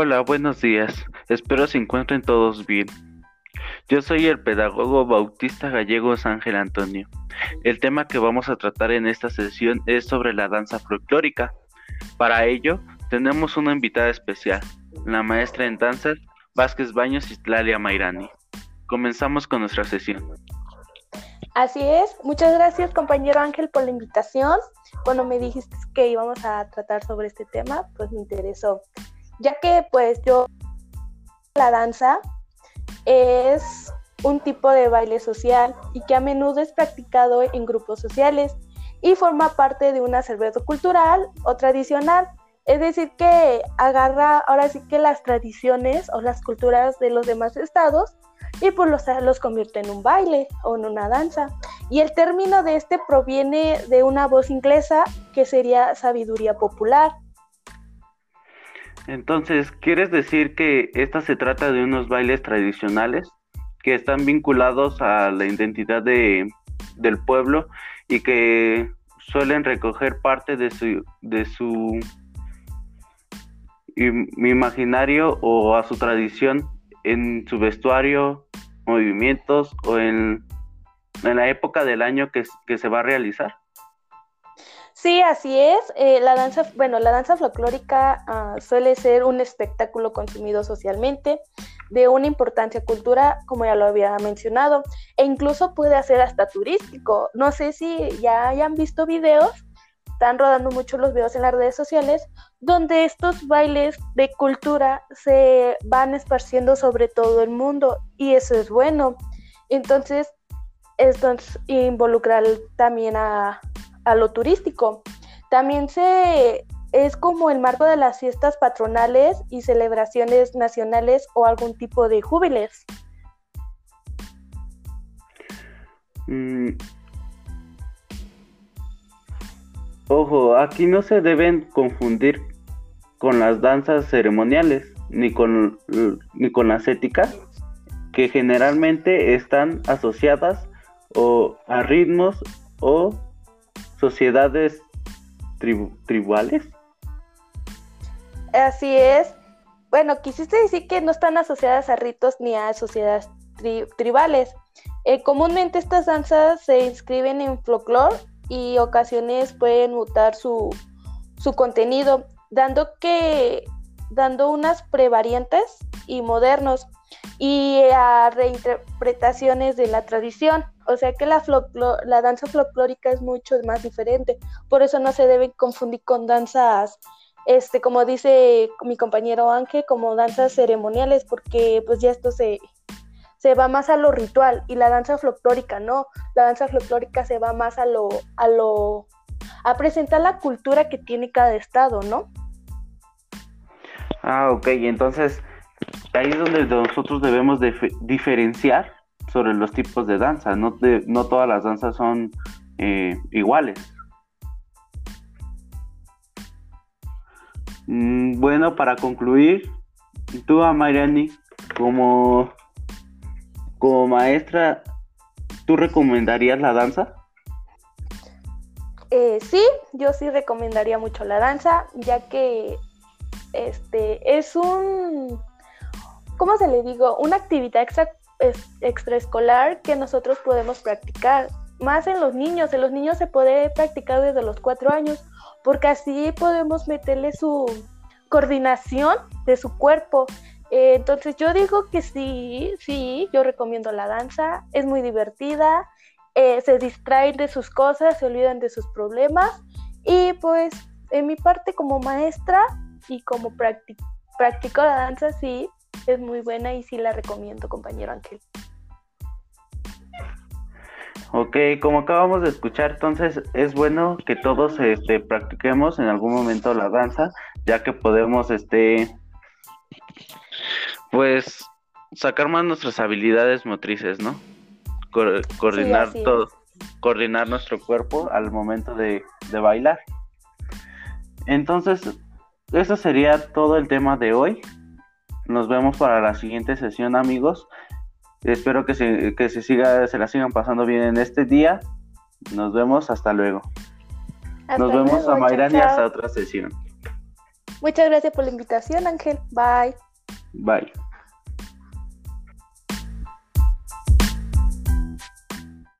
Hola, buenos días. Espero se encuentren todos bien. Yo soy el pedagogo bautista gallego Ángel Antonio. El tema que vamos a tratar en esta sesión es sobre la danza folclórica. Para ello, tenemos una invitada especial, la maestra en danzas Vázquez Baños y Tlalia Mairani. Comenzamos con nuestra sesión. Así es, muchas gracias compañero Ángel por la invitación. Cuando me dijiste que íbamos a tratar sobre este tema, pues me interesó, ya que pues yo la danza es un tipo de baile social y que a menudo es practicado en grupos sociales y forma parte de un acervo cultural o tradicional. Es decir, que agarra ahora sí que las tradiciones o las culturas de los demás estados y pues los, los convierte en un baile o en una danza. Y el término de este proviene de una voz inglesa que sería sabiduría popular. Entonces, ¿quieres decir que esta se trata de unos bailes tradicionales que están vinculados a la identidad de, del pueblo y que suelen recoger parte de su, de su imaginario o a su tradición en su vestuario, movimientos o en, la época del año que, que, se va a realizar. Sí, así es. Eh, la danza, bueno, la danza folclórica ah, suele ser un espectáculo consumido socialmente de una importancia cultura, como ya lo había mencionado, e incluso puede ser hasta turístico. No sé si ya hayan visto videos, están rodando mucho los videos en las redes sociales, donde estos bailes de cultura se van esparciendo sobre todo el mundo y eso es bueno. Entonces, esto involucra también a, a lo turístico. También se es como el marco de las fiestas patronales y celebraciones nacionales o algún tipo de júbiles. Mm. Ojo, aquí no se deben confundir con las danzas ceremoniales ni con, ni con las éticas que generalmente están asociadas o a ritmos o sociedades tribales. Así es. Bueno, quisiste decir que no están asociadas a ritos ni a sociedades tribales. Eh, comúnmente estas danzas se inscriben en folclore y ocasiones pueden mutar su, su contenido, dando que dando unas prevariantes y modernos y a reinterpretaciones de la tradición. O sea que la, la danza folclórica es mucho más diferente. Por eso no se debe confundir con danzas, este, como dice mi compañero Ángel, como danzas ceremoniales, porque pues ya esto se, se va más a lo ritual y la danza folclórica no. La danza folclórica se va más a lo, a lo, a presentar la cultura que tiene cada estado, ¿no? Ah, ok, entonces ahí es donde nosotros debemos diferenciar sobre los tipos de danza. No, todas las danzas son eh, iguales. Mm, bueno, para concluir, tú, Mariani, como, como maestra, ¿tú recomendarías la danza? Eh, sí, yo sí recomendaría mucho la danza, ya que este es un ¿cómo se le digo? Una actividad extraescolar que nosotros podemos practicar. Más en los niños, en los niños se puede practicar desde los cuatro años, porque así podemos meterle su coordinación de su cuerpo. Eh, entonces yo digo que sí, sí, yo recomiendo la danza, es muy divertida, eh, se distraen de sus cosas, se olvidan de sus problemas y pues en mi parte como maestra y como practico la danza, sí, es muy buena y sí la recomiendo, compañero Ángel. Ok, como acabamos de escuchar, entonces es bueno que todos este, practiquemos en algún momento la danza, ya que podemos, este, pues, sacar más nuestras habilidades motrices, ¿no? coordinar todo, coordinar nuestro cuerpo al momento de, de bailar. Entonces, eso sería todo el tema de hoy. Nos vemos para la siguiente sesión, amigos. Espero que se, que se, siga, se la sigan pasando bien en este día. Nos vemos, hasta luego. Nos vemos a Mayrani hasta otra sesión. Muchas gracias por la invitación, Ángel. Bye. Bye.